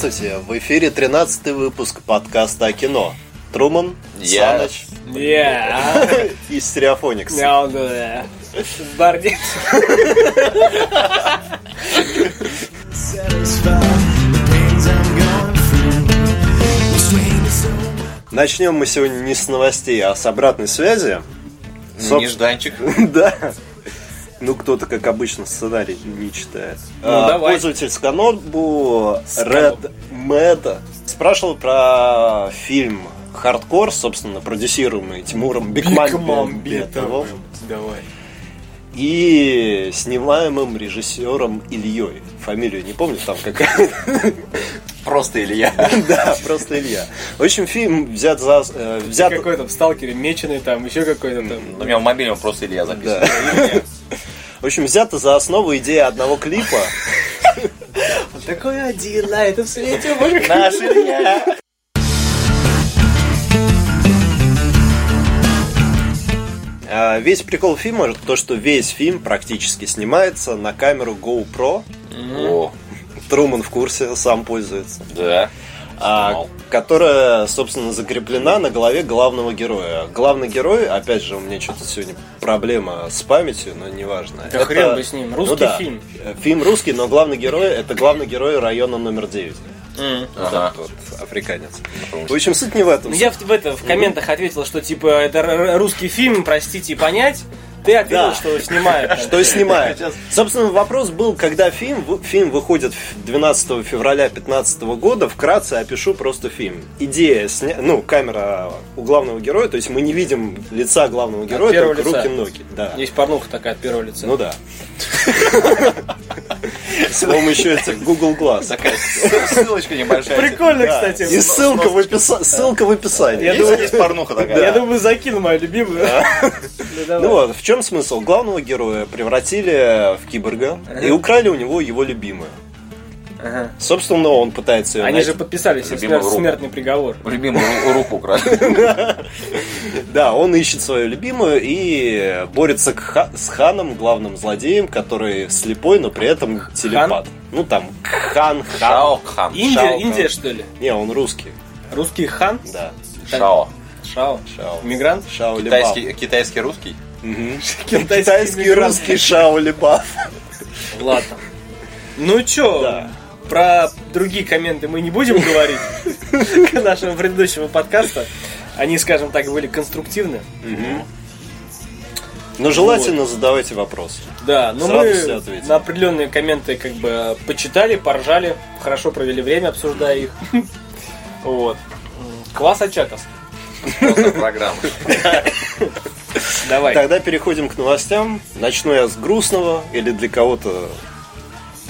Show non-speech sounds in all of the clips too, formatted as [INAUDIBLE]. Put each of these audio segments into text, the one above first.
Здравствуйте, в эфире 13 выпуск подкаста о кино. Труман. Саныч Yeah. [LAUGHS] и Стереофоникс. Do that. Барди. Начнем мы сегодня не с новостей, а с обратной связи. Соб- Нежданчик. [LAUGHS] Да. Ну, кто-то, как обычно, сценарий не читает. Ну, А, давай. Пользователь Сканобу Сканоб. Red Meta спрашивал про фильм «Хардкор», собственно, продюсируемый Тимуром Бекмамбетовым Давай. и снимаемым режиссером Ильей. Фамилию не помню, там какая [LAUGHS] Просто Илья. [LAUGHS] Да, просто Илья. В общем, фильм взят за... э, взят... Какой там в сталкере меченый, там еще какой-то там. У меня в мобильном просто Илья записан. В общем, взято за основу идея одного клипа. Он [LAUGHS] такой один на этом свете, боже, Наш Илья. А, Весь прикол фильма то, что весь фильм практически снимается на камеру GoPro. О, Труман в курсе, сам пользуется. да. А. которая, собственно, закреплена на голове главного героя. Главный герой, опять же, у меня что-то сегодня проблема с памятью, но неважно. Да хрен бы с ним. Русский Ну да, фильм. Фильм русский, но главный герой это главный герой района номер 9. М. Вот Ага. этот вот африканец. В общем, суть не в этом. Ну, Я в, в это в комментах ответил, что типа это русский фильм, простите, понять. Ты ответил, Да. что снимают. [LAUGHS] Что снимает. Собственно, вопрос был, когда фильм, фильм выходит 12 февраля 2015 года, вкратце опишу просто фильм. Идея, сня... ну, камера у главного героя, то есть мы не видим лица главного героя, только лица. руки-ноги. Да. Есть порнуха такая от первого лица. Ну да. [LAUGHS] С помощью этих Google Glass. Такая ссылочка небольшая. Прикольно, кстати. И ссылка в, описании. Я думаю- есть порнуха такая. Я думаю, закину мою любимую. Ну. Ну вот, в чем смысл? Главного героя превратили в киборга и украли у него его любимую. Ага. Собственно, он пытается ее Они найти. же подписали себе Любимую смер- смертный приговор. Любимую ру- руку украли. [LAUGHS] Да, он ищет свою любимую и борется с Ханом, главным злодеем, который слепой, но при этом телепат. Ну там Хан, Хан. Хан. Индия, Индия, что ли? Не, он русский. Русский хан? Да. Шао. Шао. Шао. Мигрант? Шао. Китайский, китайский русский? [LAUGHS] Китайский русский Шао Лебаф. Ладно. Ну чё, Да. Про другие комменты мы не будем говорить к нашему предыдущему подкасту. Они, скажем так, были конструктивны. Но желательно задавайте вопросы. Да, но мы ответим. на определенные комменты как бы почитали, поржали, хорошо провели время, обсуждая их. Вот. Класс. Просто программа. Давай. Тогда переходим к новостям. Начну я с грустного, или для кого-то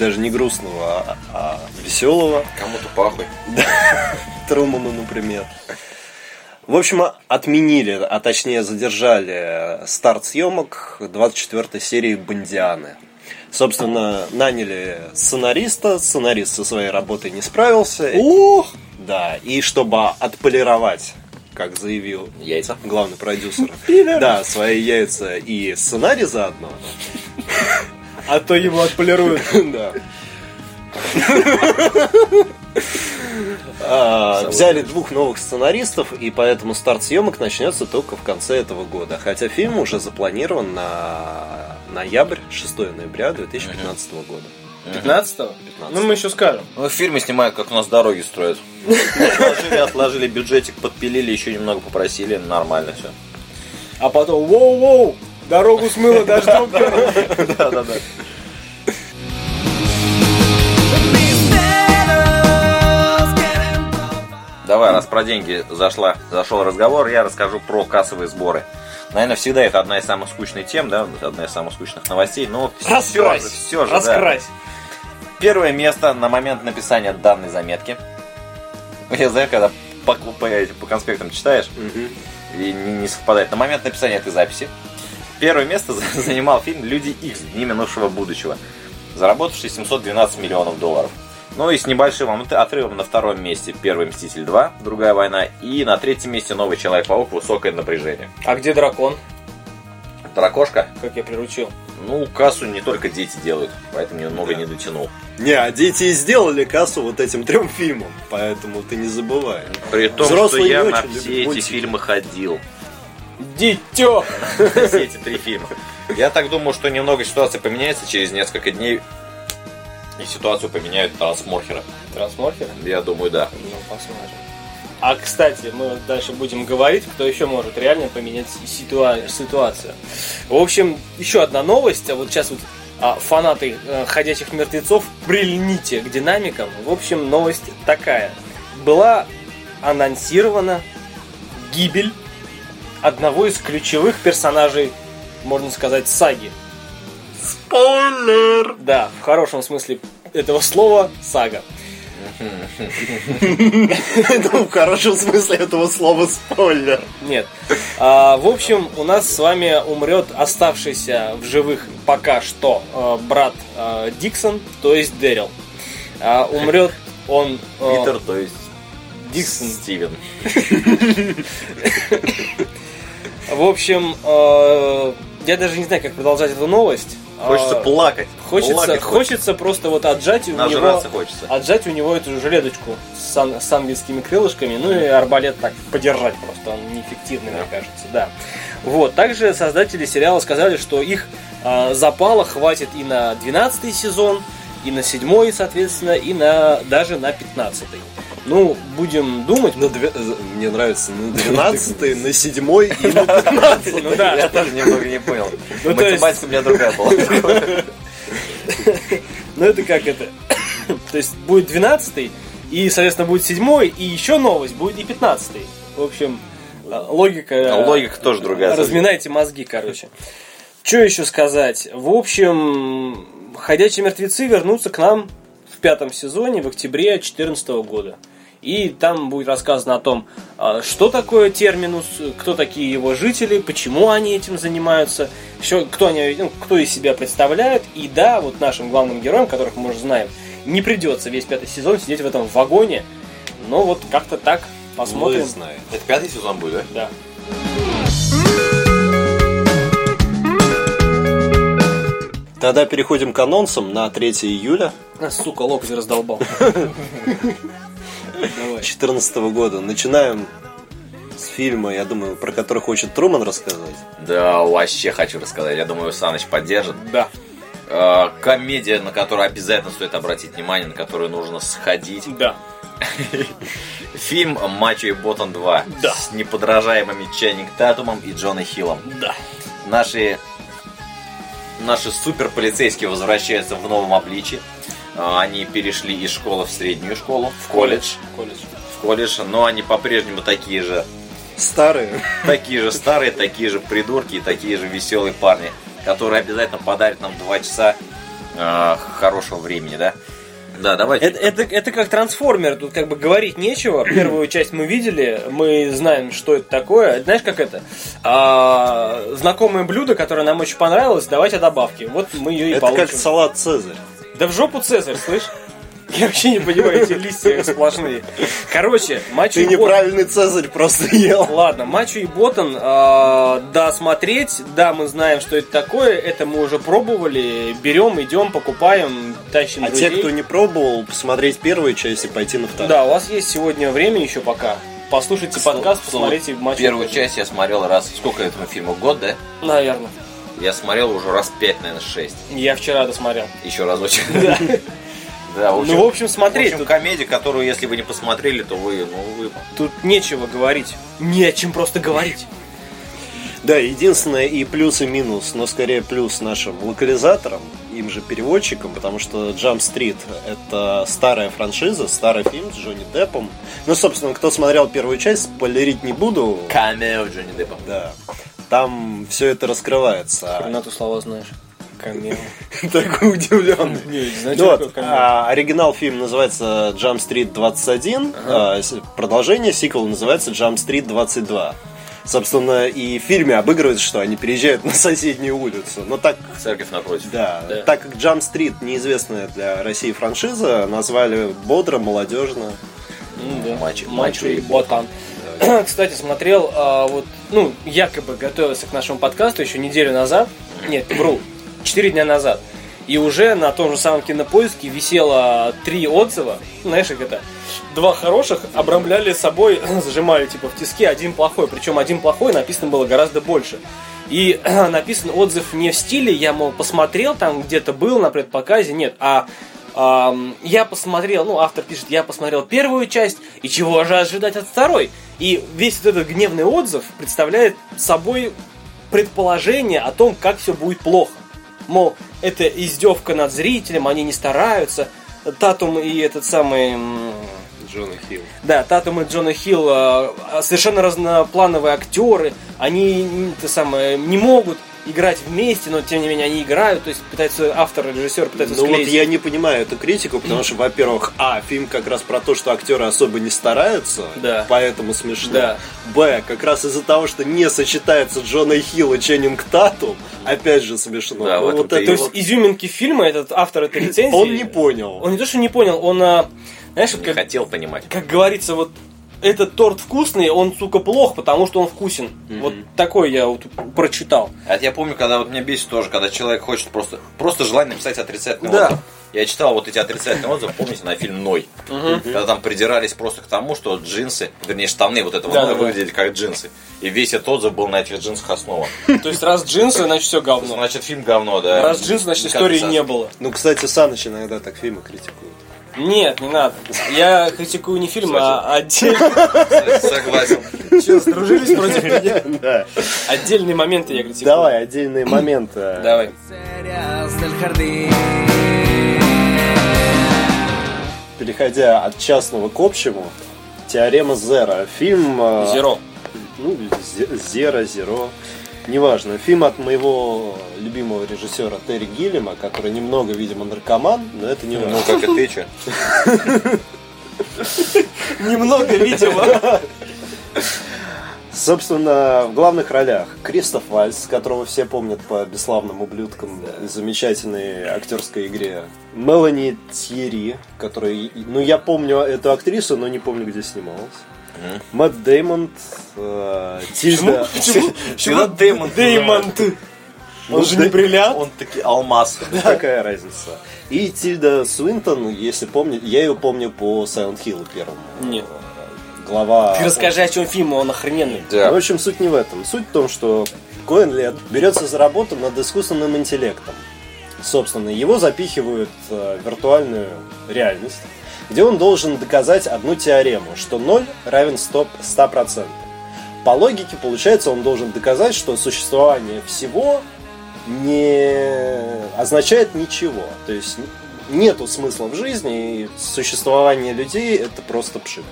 даже не грустного, а, веселого. Кому-то пахуй. [LAUGHS] Труману, например. В общем, а- отменили, а точнее задержали старт съемок 24 серии «Бондианы». Собственно, наняли сценариста, сценарист со своей работой не справился. Ух! Да, и чтобы отполировать, как заявил Яйца. главный продюсер, да, свои яйца и сценарий заодно, А то его отполируют. [LAUGHS] да. А, Взяли двух новых сценаристов, и поэтому старт съемок начнется только в конце этого года. Хотя фильм уже запланирован на ноябрь, 6 ноября 2015 года. 15-го? Ну, мы еще скажем. Ну, в фильме снимают, как у нас дороги строят. Отложили, отложили бюджетик, подпилили, еще немного попросили, нормально все. А потом, воу-воу, дорогу смыло дождем. Да-да-да. Давай, раз про деньги зашла, зашел разговор, я расскажу про кассовые сборы. Наверное, всегда это одна из самых скучных тем, да, одна из самых скучных новостей, но все же, Раскрась. все же, да. Раскрась. Первое место на момент написания данной заметки. Я знаю, когда по, по, по конспектам читаешь, и не, не совпадает. На момент написания этой записи первое место за- [LAUGHS] занимал фильм «Люди Икс. Дни минувшего будущего», заработавший 712 миллионов долларов. Ну и с небольшим от- отрывом на втором месте «Первый Мститель 2. Другая война» и на третьем месте «Новый Человек-паук. Высокое напряжение». А где дракон? Дракошка? Как я приручил. Ну, кассу не только дети делают, поэтому немного Да. не дотянул. Не, а дети и сделали кассу вот этим трем фильмам, поэтому ты не забывай. При том, Взрослые что я на все эти мультики. фильмы ходил. Дитё! Все эти три фильма. Я так думаю, что немного ситуация поменяется через несколько дней. И ситуацию поменяют трансморхеры. Трансморфер? Я думаю, да. Ну, посмотрим. А, кстати, мы дальше будем говорить, кто еще может реально поменять ситуа- ситуацию. В общем, еще одна новость. А вот сейчас вот а, фанаты э, «Ходячих мертвецов» прильните к динамикам. В общем, новость такая. Была анонсирована гибель одного из ключевых персонажей, можно сказать, саги. Спойлер! Да, в хорошем смысле этого слова сага. Ну, в хорошем смысле этого слова спойлер. Нет. А, в общем, у нас с вами умрет оставшийся в живых пока что э, брат э, Диксон, то есть Дэрил. А, умрет он... Питер, то есть Диксон. Стивен. [LAUGHS] В общем, э, я даже не знаю, как продолжать эту новость. Хочется А, плакать. Хочется, Плакать хочется просто вот отжать у него, хочется. отжать у него эту жилеточку с, ан- с ангельскими крылышками, ну и арбалет так подержать просто, он неэффективный, мне кажется, да. Вот, также создатели сериала сказали, что их а, запала хватит и на 12 сезон, и на 7, соответственно, и на даже на 15. Ну, будем думать. На две- Мне нравится на [LAUGHS] 12 на 7 и на [LAUGHS] 15 Ну да. Я тоже немного не понял. Ну, Математика у меня другая была. [LAUGHS] Ну это как это? [COUGHS] То есть будет 12 и, соответственно, будет 7 и еще новость, будет и 15 В общем, э, логика... э, Логика тоже другая. Разминайте мозги, короче. Что еще сказать? В общем, «Ходячие мертвецы» вернутся к нам в пятом сезоне в октябре 2014 года. И там будет рассказано о том, а, что такое терминус, кто такие его жители, почему они этим занимаются, еще кто, они, ну, кто из себя представляют. И да, вот нашим главным героям, которых мы уже знаем, не придется весь пятый сезон сидеть в этом вагоне. Но вот как-то так посмотрим. Это пятый сезон будет, да? Да. Тогда переходим к анонсам на 3 июля А, сука, локоть раздолбал. [LAUGHS] Давай. 2014 года. Начинаем с фильма, я думаю, про который хочет Труман рассказать. Да, вообще хочу рассказать. Я думаю, Саныч поддержит. Да. Э, Комедия, на которую обязательно стоит обратить внимание, на которую нужно сходить. Да. [LAUGHS] Фильм «Мачо и Ботан 2» Да. с неподражаемыми Ченнинг Татумом и Джоной Хиллом. Да. Наши, наши суперполицейские возвращаются в новом обличии. Э, Они перешли из школы в среднюю школу, в колледж. Колледж. В колледж, но они по-прежнему такие же Старые. [LAUGHS] такие же старые, такие же придурки и такие же веселые парни, которые обязательно подарят нам два часа э, хорошего времени, да? Да, давайте. Это, это, это как трансформер, тут как бы говорить нечего. [CLEARS THROAT] Первую часть мы видели, мы знаем, что это такое. Знаешь, как это? А, знакомое блюдо, которое нам очень понравилось, давайте добавки. Вот мы ее и Это получим. как салат Цезарь. Да в жопу Цезарь, слышь? Я вообще не понимаю эти листья сплошные. Короче, Мачо Ты и Ботан- неправильный Цезарь просто ел. Ладно, Мачо и Ботан, э, да, смотреть, да, мы знаем, что это такое, это мы уже пробовали, берем, идем, покупаем, тащим А друзей. те, кто не пробовал, посмотреть первую часть и пойти на вторую. Да, у вас есть сегодня время еще пока. Послушайте подкаст, посмотрите и Первую Ботан. часть я смотрел раз, сколько этому фильму, год, да? Наверное. Я смотрел уже раз пять, наверное, шесть. Я вчера досмотрел. Еще разочек. Да. [LAUGHS] Да, в общем, Ну, в общем, в смотреть, общем, тут, комедия, которую, если вы не посмотрели, то вы, ну, вы... тут нечего говорить. Не о чем просто говорить. [LAUGHS] Да, единственное и плюс, и минус, но скорее плюс нашим локализаторам, им же переводчикам, потому что Jump Street это старая франшиза, старый фильм с Джонни Деппом. Ну, собственно, кто смотрел первую часть, спойлерить не буду. Камео Джонни Деппа. Да. Там все это раскрывается. Хрена ты слова знаешь. Камео. [LAUGHS] Такой удивленный. Ну вот, а, оригинал фильм называется Jump Street 21, а, с- продолжение, сиквел называется Jump Street 22. Собственно, и в фильме обыгрывается, что они переезжают [LAUGHS] на соседнюю улицу. Но так, Церковь напротив. да, Да. так как Jump Street неизвестная для России франшиза, назвали бодро, молодежно. Ну, да. Мачо- Мачо и Ботан. [CLEARS THROAT] Кстати, смотрел, а, вот, ну, якобы готовился к нашему подкасту еще неделю назад. Нет, вру. 4 дня назад. И уже на том же самом кинопоиске висело три отзыва. Знаешь, как это? Два хороших обрамляли собой, [CLEARS THROAT] зажимали типа в тиски, один плохой. Причем один плохой написано было гораздо больше. И [CLEARS THROAT] написан отзыв не в стиле, я, мол, посмотрел, там где-то был на предпоказе, нет, а я посмотрел, ну, автор пишет, я посмотрел первую часть, и чего же ожидать от второй? И весь вот этот гневный отзыв представляет собой предположение о том, как все будет плохо. Мол, это издевка над зрителем, они не стараются. Татум и этот самый... Джона Хилл. да, Татум и Джона Хилл а, совершенно разноплановые актеры. Они это самое, не могут играть вместе, но тем не менее они играют. То есть пытаются автор и режиссер пытаются Ну вот склеить. я не понимаю эту критику, потому что, во-первых, а, фильм как раз про то, что актеры особо не стараются, Да. поэтому смешно. Да. Б, как раз из-за того, что не сочетается Джона Хилл и Ченнинг Татум, опять же смешно. Да, Ну, вот это То есть вот- изюминки фильма этот автор этой [CLEARS THROAT] рецензии... Он не понял. Он не то, что не понял, он, а, знаешь, вот Не как, хотел понимать. как говорится, вот этот торт вкусный, он, сука, плох, потому что он вкусен. Вот такой я вот прочитал. А это я помню, когда вот меня бесит тоже, когда человек хочет просто, просто желание написать отрицательный Да. отзыв. Я читал вот эти отрицательные отзывы, помните, на фильм «Ной». Когда там придирались просто к тому, что джинсы, вернее, штаны вот этого Да, «Ноя» да, да. выглядели как джинсы. И весь этот отзыв был на этих джинсах основан. То есть раз джинсы, значит все говно. Значит, фильм говно, да. Раз джинсы, значит истории не было. Ну, кстати, Саныч иногда так фильмы критикует. Нет, не надо. Я критикую не фильм, а отдельно. Согласен. Че, сдружились против [LAUGHS] меня? Да. Отдельные моменты я критикую. Давай, отдельные моменты. Давай. Переходя от частного к общему, Теорема Зера. Фильм... э, Зеро. Ну, Зе- Зера, Зеро. Неважно. Фильм от моего любимого режиссера Терри Гиллима, который немного, видимо, наркоман, но это не Ну, важно. как и ты, че? [LAUGHS] Немного, видимо. [LAUGHS] Собственно, в главных ролях Кристоф Вальс, которого все помнят по бесславным ублюдкам и замечательной актерской игре. Мелани Тьерри, который... Ну, я помню эту актрису, но не помню, где снималась. Мэтт Деймонд, э, Тильда... [LAUGHS] Всегда Дэймон. Деймонд. Он Ну, же Дэ- не бриллиант. Он таки алмаз. [LAUGHS] Какая разница? И Тильда Суинтон, если помните, я ее помню по Silent Hill первому. Нет. Глава... Ты расскажи, о чем фильм, он охрененный. Ну, В общем, суть не в этом. Суть в том, что Коэн берется за работу над искусственным интеллектом. Собственно, его запихивают э, в виртуальную реальность, где он должен доказать одну теорему, что 0 равен 100%. 100%. По логике, получается, он должен доказать, что существование всего не означает ничего. То есть нету смысла в жизни, и существование людей это просто пшик.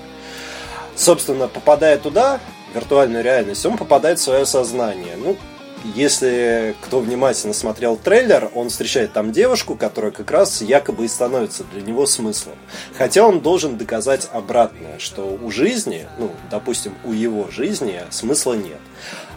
Собственно, попадая туда, в виртуальную реальность, он попадает в свое сознание. Ну, если кто внимательно смотрел трейлер, он встречает там девушку, которая как раз якобы и становится для него смыслом. Хотя он должен доказать обратное, что у жизни, ну, допустим, у его жизни смысла нет.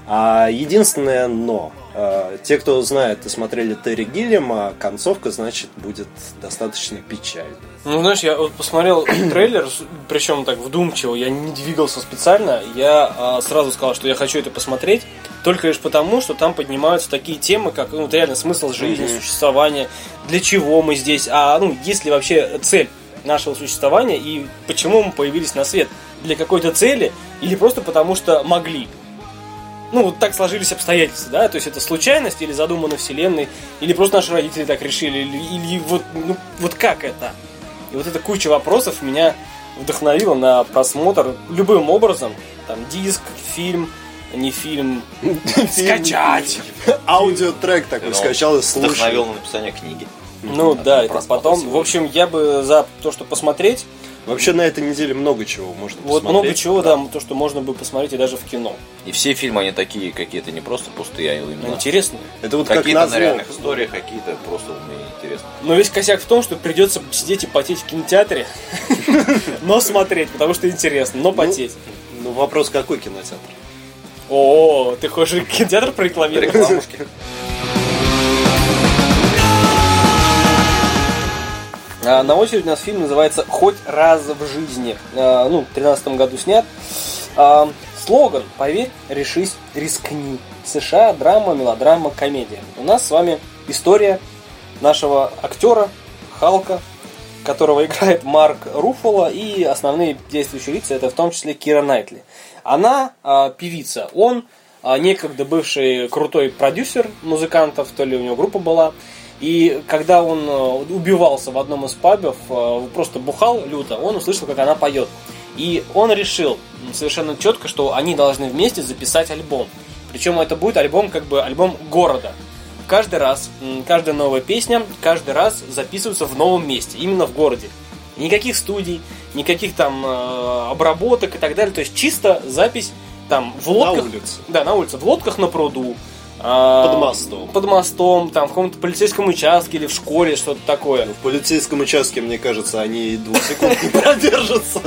А единственное но, э, те, кто знает и смотрели Терри Гиллиама, концовка, значит, будет достаточно печальной. Ну, знаешь, я вот посмотрел [CLEARS THROAT] трейлер, причем так вдумчиво, я не двигался специально, я а, сразу сказал, что я хочу это посмотреть, только лишь потому, что там поднимаются такие темы, как ну, вот реально смысл жизни, существования, для чего мы здесь, а ну, есть ли вообще цель нашего существования и почему мы появились на свет, для какой-то цели или просто потому, что могли. Ну, вот так сложились обстоятельства, да, то есть это случайность или задумано вселенной, или просто наши родители так решили, или, или вот, ну, вот как это? И вот эта куча вопросов меня вдохновила на просмотр любым образом. Там диск, фильм, не фильм. [LAUGHS] Скачать! Аудиотрек такой Ну, скачал и слушал. Вдохновил на написание книги. Ну да, это потом. В общем, я бы за то, что посмотреть. Вообще на этой неделе много чего можно Вот посмотреть. много чего, да, то, что можно бы посмотреть и даже в кино. И все фильмы, они такие какие-то, не просто пустые, а именно Интересно. Это вот как какие-то назло. на реальных историях, какие-то просто мне интересно. Но весь косяк в том, что придется сидеть и потеть в кинотеатре, [LAUGHS] но смотреть, потому что интересно, но потеть. Ну вопрос какой кинотеатр? О, ты хочешь кинотеатр прорекламировать? Рекламушки. На очереди у нас фильм называется «Хоть раз в жизни». А, Ну, в 2013 году снят. А, Слоган «Поверь, решись, рискни». США, драма, мелодрама, комедия. У нас с вами история нашего актера Халка, которого играет Марк Руффало, и основные действующие лица это в том числе Кира Найтли. Она а, певица, он а, некогда бывший крутой продюсер музыкантов, то ли у него группа была. И когда он а, убивался в одном из пабов, а, просто бухал люто, он услышал, как она поет. И он решил совершенно четко, что они должны вместе записать альбом. Причем это будет альбом, как бы альбом города. Каждый раз, каждая новая песня, каждый раз записывается в новом месте, именно в городе. Никаких студий, никаких там э, обработок и так далее. То есть чисто запись там в лодках. улице. Да, на улице. В лодках на пруду. А, Под мостом. Под мостом, там в каком-то полицейском участке или в школе, что-то такое. В полицейском участке, мне кажется, они и двух секунд не продержатся.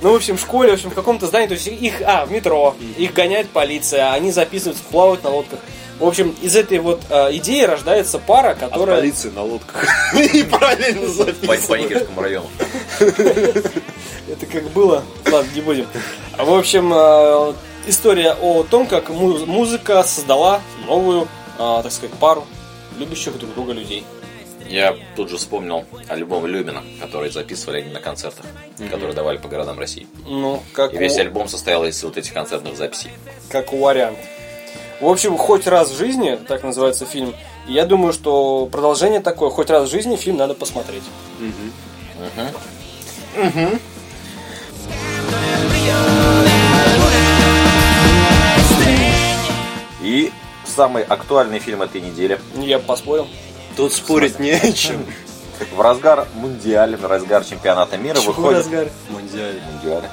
Ну, в общем, в школе, в общем, в каком-то здании, то есть их, а, в метро, их гоняет полиция, они записываются, плавают на лодках. В общем, из этой вот э, идеи рождается пара, От которая... полиции на лодках. [LAUGHS] И параллельно По, по записывают. Никельскому району. [LAUGHS] Это как было. Ладно, не будем. А, В общем, э, история о том, как му- музыка создала новую, э, так сказать, пару любящих друг друга людей. Я тут же вспомнил альбом Люмина, который записывали они на концертах, которые давали по городам России. Ну, как И весь у- альбом состоял из вот этих концертных записей. как вариант. В общем, хоть раз в жизни, так называется фильм, и я думаю, что продолжение такое, хоть раз в жизни фильм надо посмотреть. И самый актуальный фильм этой недели. Я поспорил. Тут спорить не о чем. В разгар мундиаля, в разгар чемпионата мира выходит... Мундиаль. Мундиаля.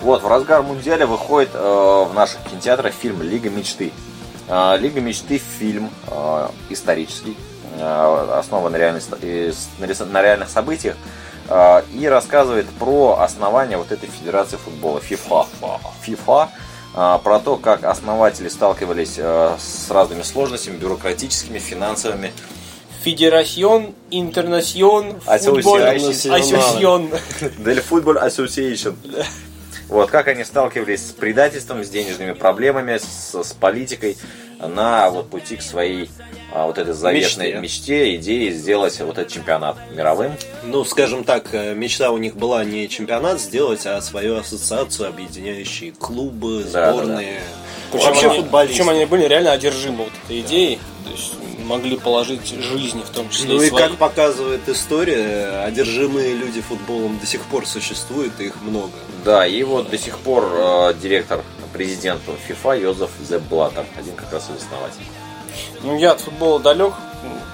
Вот, в разгар мундиаля выходит э, в наших кинотеатрах фильм «Лига мечты». Э, «Лига мечты» фильм э, исторический, э, основан на реальных, с- на реальных событиях э, и рассказывает про основание вот этой федерации футбола FIFA. FIFA э, про то, как основатели сталкивались э, с разными сложностями бюрократическими, финансовыми, Федерацион Интернасьон Association. Асосьон. Del Football Association. Вот, как они сталкивались с предательством, с денежными проблемами, с, с политикой на вот пути к своей а, вот этой заветной Мечте. мечте, идее сделать вот этот чемпионат мировым. Ну, скажем так, э, мечта у них была не чемпионат сделать, а свою ассоциацию, объединяющие клубы, Да, сборные. Причем Вообще они, футболисты. причем они были реально одержимы вот этой идеей. То есть могли положить жизни в том числе Ну и и свои. как показывает история, одержимые люди футболом до сих пор существуют, и их много. Да, и вот до сих пор э, директор, президент FIFA Йозеф Зебблатер, один как раз из основателей. Ну, я от футбола далек,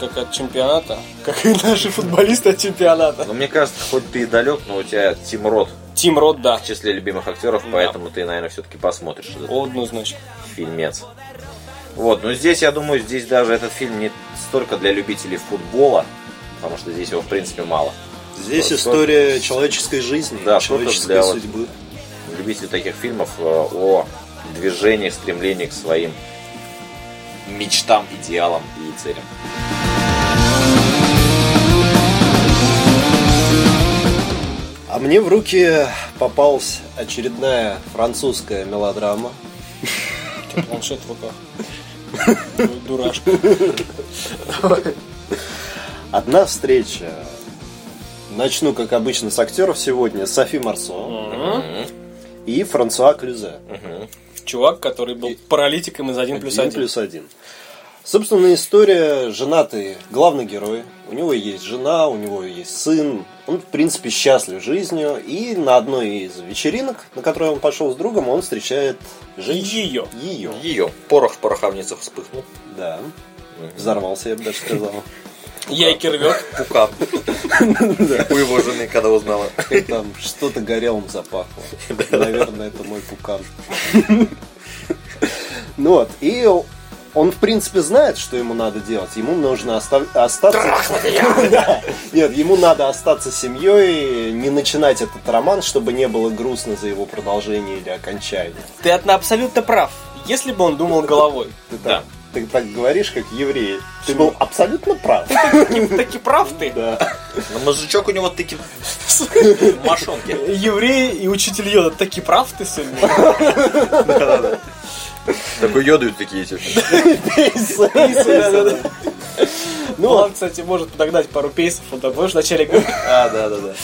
как от чемпионата, [LAUGHS] как и наши футболисты от чемпионата. Но мне кажется, хоть ты и далек, но у тебя Тим Рот Тим Рот, да. в числе любимых актеров, поэтому ты, наверное, все-таки посмотришь этот Однозначно. фильмец. Вот, но здесь, я думаю, здесь даже этот фильм не столько для любителей футбола, потому что здесь его, в принципе, мало. Здесь Что- история человеческой жизни, Да, человеческой для вот- судьбы. Любители таких фильмов э, о движении, стремлении к своим мечтам, идеалам и целям. А мне в руки попалась очередная французская мелодрама. Планшет в руках. [LAUGHS] Дурашка. Одна встреча. Начну, как обычно, с актеров сегодня. Софи Марсо и Франсуа Клюзе. Чувак, который был паралитиком из 1 плюс 1. плюс один. Собственно, история женатый главный герой. У него есть жена, у него есть сын. Он, в принципе, счастлив жизнью. И на одной из вечеринок, на которую он пошел с другом, он встречает женщину. Ее. Ее. Ее порох в пороховницах вспыхнул. Да. Взорвался, я бы даже сказал. [LAUGHS] Яйки рвет. Пукан. У его жены, когда узнала. Там что-то горелым запахло. Наверное, это мой пукан. Ну вот, и он, в принципе, знает, что ему надо делать. Ему нужно остав- остаться... [LAUGHS] Да. Нет, ему надо остаться семьей, не начинать этот роман, чтобы не было грустно за его продолжение или окончание. Ты абсолютно прав. Если бы он думал головой. Так, ты так говоришь, как еврей. Ты был абсолютно прав. Таки, таки прав ты. Да. Но мужичок у него таки [LAUGHS] мошонки. Еврей и учитель Йода, таки прав ты сегодня. [LAUGHS] Такой йодают такие эти. Ну, он, кстати, может подогнать пару пейсов. Он там, помнишь, в начале, в А, да, да, да.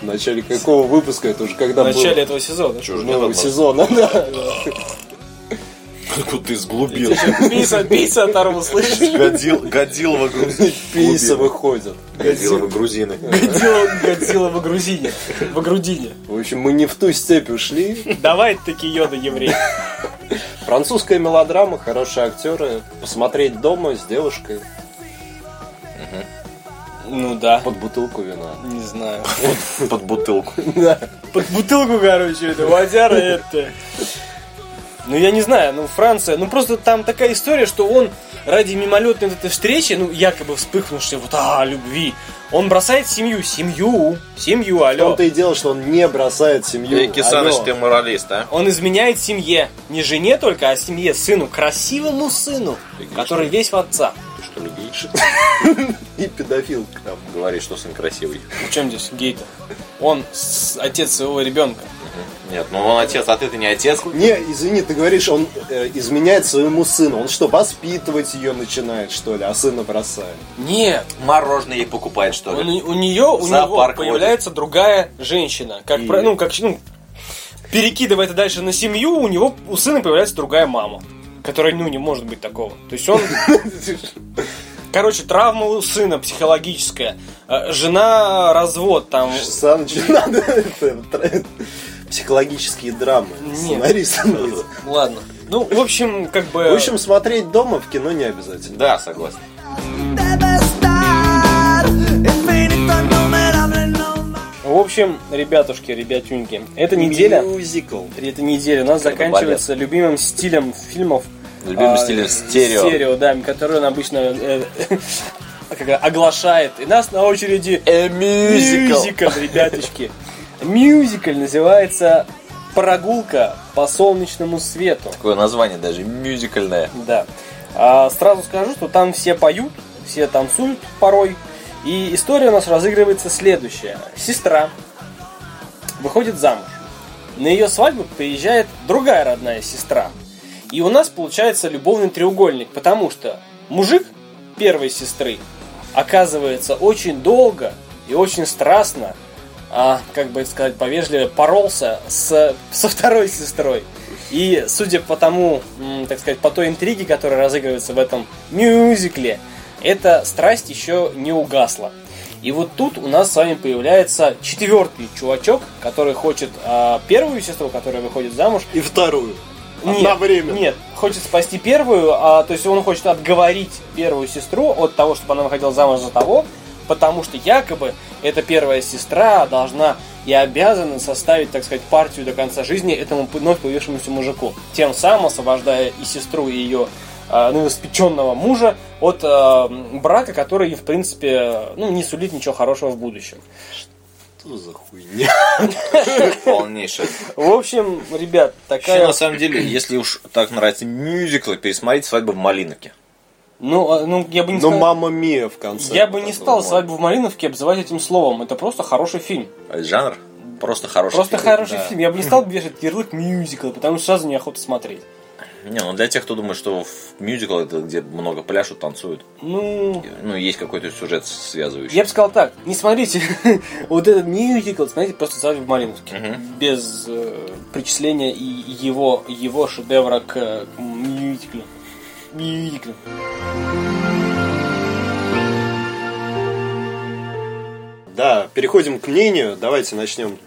В начале какого выпуска? Это уже когда начале было? этого сезона. Нового сезона, да. [LAUGHS] Откуда ты из глубин? Пейса, пейса оторву, слышишь? Годил, Годилова грузин. Пейсы выходят. Годилова грузины. Годзилла в грузине. В грудине. В общем, мы не в ту степь ушли. Давай таки йода еврей. Французская мелодрама, хорошие актеры. Посмотреть дома с девушкой Ну да. под бутылку вина. Не знаю. Под бутылку. Да. Под бутылку, короче, это водяра это. Ну, я не знаю, ну, Франция, ну, просто там такая история, что он ради мимолетной этой встречи, ну, якобы вспыхнувшей вот, а, любви, он бросает семью, семью, семью, В алло. том-то и дело, что он не бросает семью. Кисаныч, Алло. ты моралист, а? Он изменяет семье, не жене только, а семье, сыну, красивому сыну, который весь в отца. Ты что ли гей? [LAUGHS] [LAUGHS] И педофил к нам. Говорит, что сын красивый. В чем здесь гей-то? Он отец своего ребенка. Нет, ну он отец, а ты-то не отец. Не, извини, ты говоришь, он э, изменяет своему сыну. Он что, воспитывать ее начинает, что ли, а сына бросает? Нет, Мороженое ей покупает, что у, ли? у нее, у него появляется другая женщина. Как, И- про- ну, как, ну, перекидывая это дальше на семью, у него, у сына появляется другая мама. Которая, ну, не может быть такого. То есть он... Короче, травма у сына психологическая. Э, Жена, развод, там... [LAUGHS] Это, тр- психологические драмы. Нет. Сценарист. Ладно. Ну, в общем, как бы... В общем, смотреть дома в кино не обязательно. Да, согласен. В общем, ребятушки, ребятюньки, эта неделя... Мюзикл. Эта неделя у нас Это заканчивается любимым стилем фильмов. Любимым а, стилем стерео. Стерео, да, который он обычно э, [LAUGHS] оглашает. И нас на очереди Э, мюзикл. мюзикл, ребяточки. Мюзикл называется «Прогулка по солнечному свету». Такое название даже, мюзикальное. Да. А, сразу скажу, что там все поют, все танцуют порой. И история у нас разыгрывается следующая. Сестра выходит замуж. На ее свадьбу приезжает другая родная сестра. И у нас получается любовный треугольник, потому что мужик первой сестры оказывается очень долго и очень страстно, а, как бы сказать повежливее, поролся с, со второй сестрой. И судя по тому, так сказать, по той интриге, которая разыгрывается в этом мюзикле, эта страсть еще не угасла. И вот тут у нас с вами появляется четвертый чувачок, который хочет а, первую сестру, которая выходит замуж, И вторую. нет, Одновременно. Нет, хочет спасти первую, а, то есть он хочет отговорить первую сестру от того, чтобы она выходила замуж за того, потому что якобы эта первая сестра должна и обязана составить, так сказать, партию до конца жизни этому вновь появившемуся мужику. Тем самым освобождая и сестру, и ее а, новоспеченного мужа от а, брака, который, в принципе, ну, не сулит ничего хорошего в будущем. Что за хуйня? [LAUGHS] Полнейшее. В общем, ребят, Вообще, такая... на самом деле, если уж так нравятся мюзиклы, пересмотрите «Свадьбу в Малиновке». Ну, а, ну, я бы не Ну, сказал- мама Мия в конце. Я бы не стал свадьбу в Малиновке обзывать этим словом. Это просто хороший фильм. А жанр? Просто хороший Просто фильм. хороший да. фильм. Я бы не стал [LAUGHS] вешать ярлык мюзикл, потому что сразу неохота смотреть. Не, ну для тех, кто думает, что в мюзикл это где много пляшут, танцуют. Ну, Ну, есть какой-то сюжет связывающий. я бы сказал так. Не смотрите [LAUGHS] вот этот мюзикл, смотрите просто свадьбу в Малиновке. Без э, причисления и его, его шедевра к э, мюзиклу. Мюзиклу. Да, переходим к мнению. Давайте начнем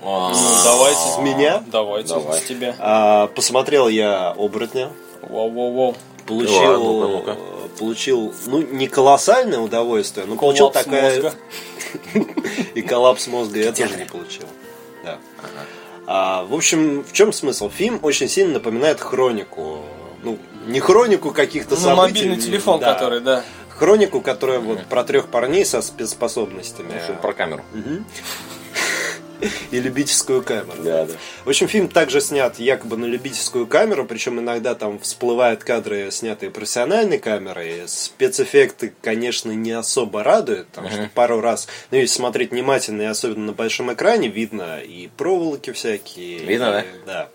А, Давайте. с меня. Давайте, Давай. с тебя. А, посмотрел я оборотня. Воу-воу-воу. Получил, ну-ка, э, получил, ну, не колоссальное удовольствие, но получил такая... [LAUGHS] И коллапс мозга я тоже не получил. Да. А, в общем, в чем смысл? Фильм очень сильно напоминает хронику. Ну, не хронику каких-то Ну, событий. мобильный телефон, да. который, да. Хронику, которая вот про трех парней со спецспособностями. Что про камеру. [LAUGHS] И любительскую камеру. Да, да. В общем, фильм также снят якобы на любительскую камеру, причем иногда там всплывают кадры, снятые профессиональной камерой. Спецэффекты, конечно, не особо радуют, потому что пару раз, ну, если смотреть внимательно, и особенно на большом экране, видно и проволоки всякие. Видно, и- Да.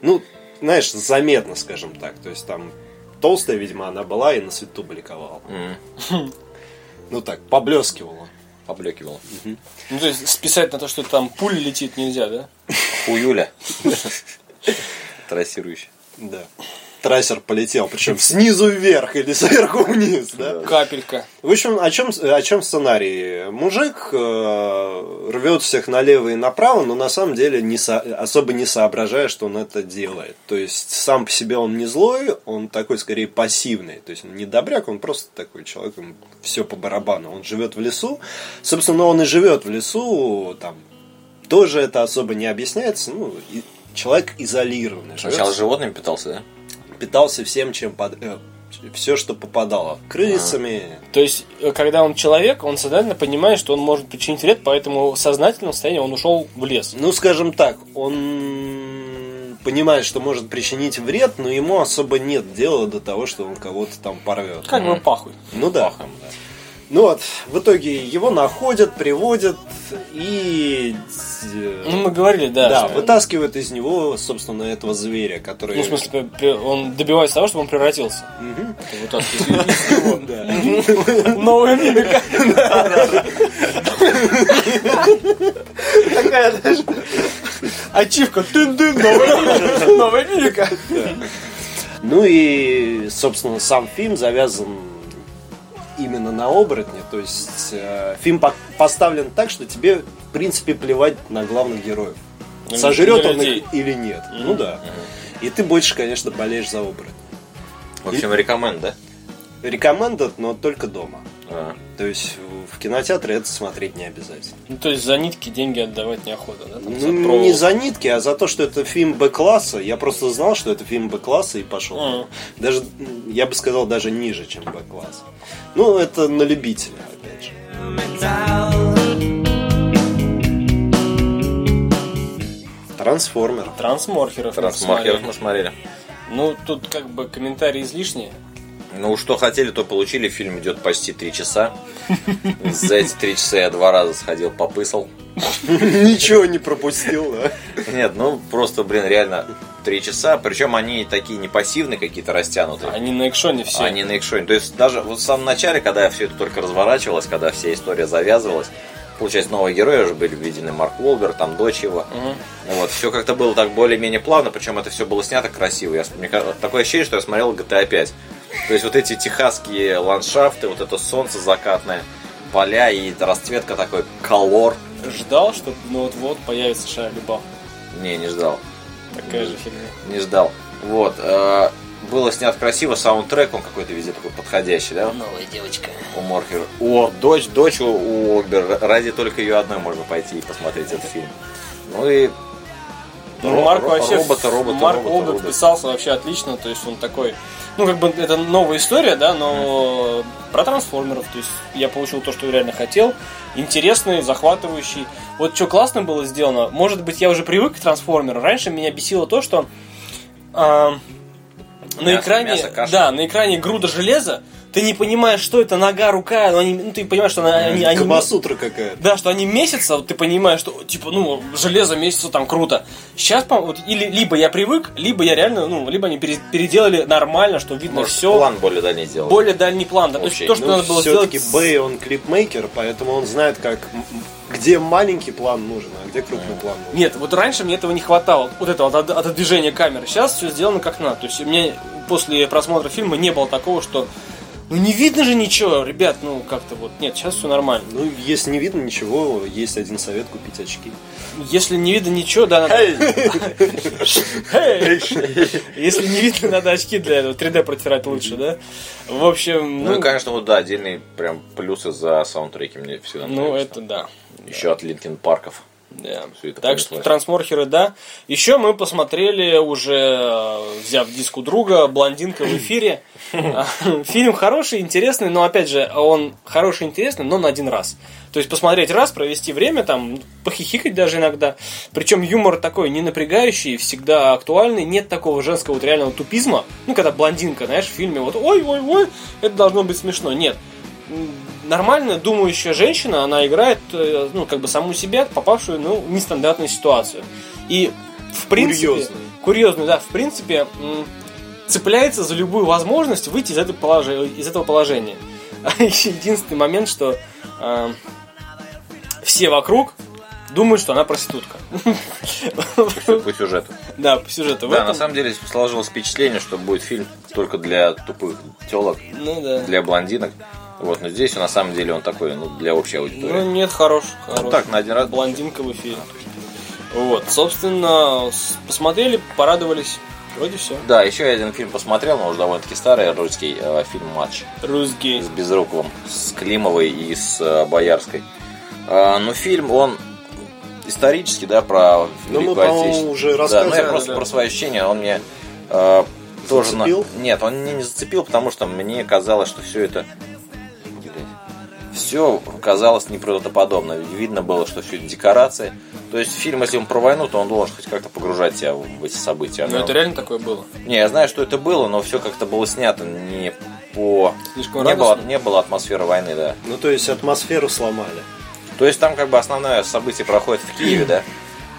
Ну, знаешь, заметно, скажем так. То есть там толстая, видимо, она была и на свету бликовала. М, Ну так, поблескивала. Поблекивал. Ну, то есть списать на то, что там пуля летит нельзя, да? Хуюля. [LAUGHS] Трассирующий. Да. Трассер полетел, причем снизу вверх или сверху вниз, да? Капелька. В общем, о чем, о чем сценарий? Мужик э, рвет всех налево и направо, но на самом деле не со- особо не соображая, что он это делает. То есть сам по себе он не злой, он такой скорее пассивный. То есть он не добряк, он просто такой человек, все по барабану. Он живет в лесу. Собственно, он и живет в лесу, там тоже это особо не объясняется. Ну, и человек изолированный. живет Сначала животными питался, да? Питался всем, чем под... все, что попадало. Крысами. То есть, э, когда он человек, он сознательно понимает, что он может причинить вред, поэтому в сознательном состоянии он ушел в лес. Ну, скажем так, он понимает, что может причинить вред, но ему особо нет дела до того, что он кого-то там порвет. Как бы пахуй. Ну да. Ну вот, в итоге его находят, приводят и э, Ну, мы говорили, да. да, что- вытаскивают из него, собственно, этого зверя, который... Ну, в смысле, он добивается того, чтобы он превратился. [LAUGHS] Да. [LAUGHS] Новая мимика. Такая даже ачивка. Тын-дын. Новая мимика. Ну и, собственно, сам фильм завязан именно на оборотне. То есть э, фильм по- поставлен так, что тебе, в принципе, плевать на главных героев. Ну, Сожрет он людей. их или нет. Ну да. И ты больше, конечно, болеешь за оборотня. В общем, рекоменд, да? Рекомендат, но только дома. А. То есть в кинотеатре это смотреть не обязательно. Ну, то есть за нитки деньги отдавать неохота, да? Там за Ну, проволоку. не за нитки, а за то, что это фильм Б-класса. Я просто знал, что это фильм Б-класса и пошел. Мгм. Даже, м, я бы сказал, даже ниже, чем Б-класс. Ну, это на любителя, опять же. Трансформер. Трансморхеров. посмотрели. мы смотрели. Ну, тут как бы комментарии излишние. Ну, что хотели, то получили. Фильм идет почти три часа. За эти три часа я два раза сходил, попысал. Ничего не пропустил, да? Нет, ну просто, блин, реально три часа. Причем они такие не пассивные какие-то растянутые. Они на экшоне все. Они на экшоне. То есть даже вот в самом начале, когда все это только разворачивалось, когда вся история завязывалась, получается, новые герои уже были введены, Марк Уолбер, там дочь его. Ну Вот, все как-то было так более-менее плавно, причем это все было снято красиво. Я, мне такое ощущение, что я смотрел GTA 5. То есть вот эти техасские ландшафты, вот это солнце закатное, поля и расцветка такой колор. Ждал, что ну вот-вот появится Шайа Любав. Не, не ждал. Такая же фигня. Не ждал. Вот. э, было снято красиво, саундтрек, он какой-то везде такой подходящий, да? Новая девочка. У Морхера. О, дочь, дочь у, у Огбер. Ради только ее одной можно пойти и посмотреть этот фильм. Ну и Ну, Марк ро- вообще, робота, робота, Марк робота, Олберг робота. вписался вообще отлично, то есть он такой, ну как бы это новая история, да, но про трансформеров, то есть я получил то, что реально хотел, интересный, захватывающий. Вот что классно было сделано, может быть я уже привык к трансформеру, раньше меня бесило то, что а, на Мясо, экране, мясо, каша. да, на экране груда железа, ты не понимаешь, что это нога, рука, но они, ну ты понимаешь, что она- они, они, Камасутра какая-то. да, что они месяца, вот ты понимаешь, что, типа, ну, железо месяца там круто. Сейчас, по вот, или либо я привык, либо я реально, ну, либо они пере- переделали нормально, что видно Может, все. план более дальний сделал. Более дальний план, да. Окей. то, что Ну, надо было сделать. Бэй, он клипмейкер, поэтому он знает, как где маленький план нужен, а где крупный план нужен. Нет, вот раньше мне этого не хватало, вот этого от, от движения камеры. Сейчас все сделано как надо. То есть у меня после просмотра фильма не было такого, что ну не видно же ничего, ребят, ну как-то вот. Нет, сейчас все нормально. Ну, если не видно ничего, есть один совет купить очки. Если не видно ничего, да, надо... Если не видно, надо очки для этого 3D протирать лучше, да? В общем, Ну, и, ну, конечно, вот да, отдельные прям плюсы за саундтреки мне всегда ну это да. Еще от Линкин Парков. Да. Это Так что трансморхеры, да. Еще мы посмотрели, уже взяв диск у друга, блондинка в эфире. [LAUGHS] [LAUGHS] Фильм хороший, интересный, но опять же, он хороший, интересный, но на один раз. То есть посмотреть раз, провести время, там, похихикать даже иногда. Причем юмор такой не напрягающий, всегда актуальный. Нет такого женского вот реального тупизма. Ну, когда блондинка, знаешь, в фильме вот ой-ой-ой, это должно быть смешно. Нет. Нормальная, думающая женщина, она играет, э, ну, как бы саму себя, попавшую, ну, в нестандартную ситуацию. И, в принципе... Курьезную. Курьезную, да. В принципе, цепляется за любую возможность выйти из, этой положи- из этого положения. [LAUGHS] А единственный момент, что э, все вокруг думают, что она проститутка. По сюжету. Да, по сюжету. Да, на самом деле сложилось впечатление, что будет фильм только для тупых телок, Ну для блондинок. Вот, но здесь на самом деле он такой, ну, для общей Ну аудитории. нет, хорош. хорош. так, на один раз. Блондинка в эфире. Вот, собственно, посмотрели, порадовались. Вроде все. Да, еще я один фильм посмотрел, но уже довольно-таки старый, русский э, фильм «Матч» Русский. с Безруковым, с Климовой и с э, Боярской. А, ну, фильм, он исторический, да, про Ну, мы, по-моему, уже Да, ну рассказывали. я просто да. про свои ощущения, он мне э, тоже... на- Зацепил? Нет, он мне не зацепил, потому что мне казалось, что все это... Все казалось неправдоподобно. Видно было, что все это декорации. То есть фильм, если он про войну, то он должен хоть как-то погружать тебя в эти события. Ну Но- это реально такое было. Не, я знаю, что это было, но все как-то было снято не по... Слишком не, было, не было атмосферы войны, да. Ну, то есть атмосферу сломали. То есть там как бы основное событие проходит в Киеве, да?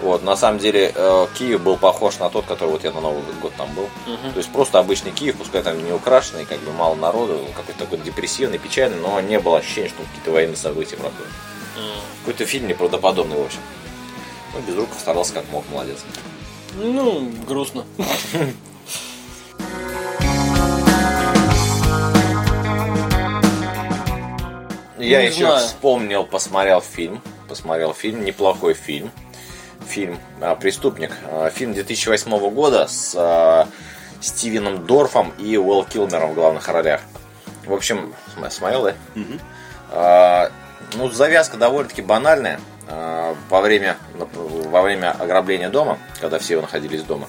Вот, на самом деле э, Киев был похож на тот, который вот я на Новый год там был. То есть просто обычный Киев, пускай там не украшенный, как бы мало народу, какой-то такой депрессивный, печальный, но не было ощущения, что какие-то военные события проходят. Какой-то фильм неправдоподобный, в общем. Ну, Безруков старался как мог, молодец. Ну, грустно. Я еще вспомнил, посмотрел фильм. Посмотрел фильм, неплохой фильм. Фильм а, «Преступник». А, Фильм 2008 года с а, Стивеном Дорфом и Уилл Килмером в главных ролях. В общем, см- смотрел, да? А, ну, завязка довольно-таки банальная. А, во, время, во время ограбления дома, когда все находились дома,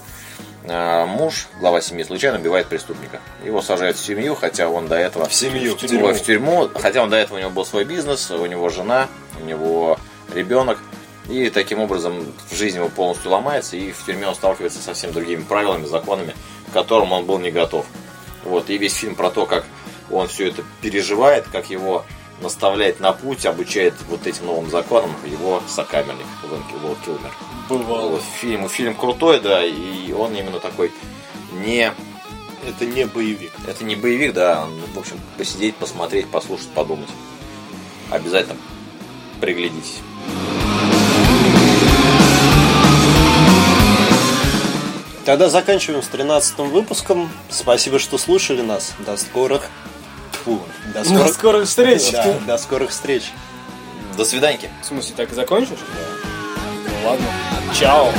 а, муж, глава семьи, случайно убивает преступника. Его сажают в семью, хотя он до этого... В семью, в тюрьму. в тюрьму. Хотя он до этого у него был свой бизнес, у него жена, у него ребенок. И таким образом жизнь его полностью ломается, и в тюрьме он сталкивается со совсем другими правилами, законами, к которым он был не готов. Вот, и весь фильм про то, как он все это переживает, как его наставляет на путь, обучает вот этим новым законам его сокамерник Уилл Килмер. Бывало. Фильм, фильм крутой, да, и он именно такой не Это не боевик. это не боевик, да. В общем, посидеть, посмотреть, послушать, подумать. Обязательно приглядитесь. Тогда заканчиваем с 13 выпуском. Спасибо, что слушали нас. До скорых... Фу, до До скорых... скорых встреч. Да, до скорых встреч. До свиданьки. В смысле, так и закончишь? Да. Ну ладно. Чао.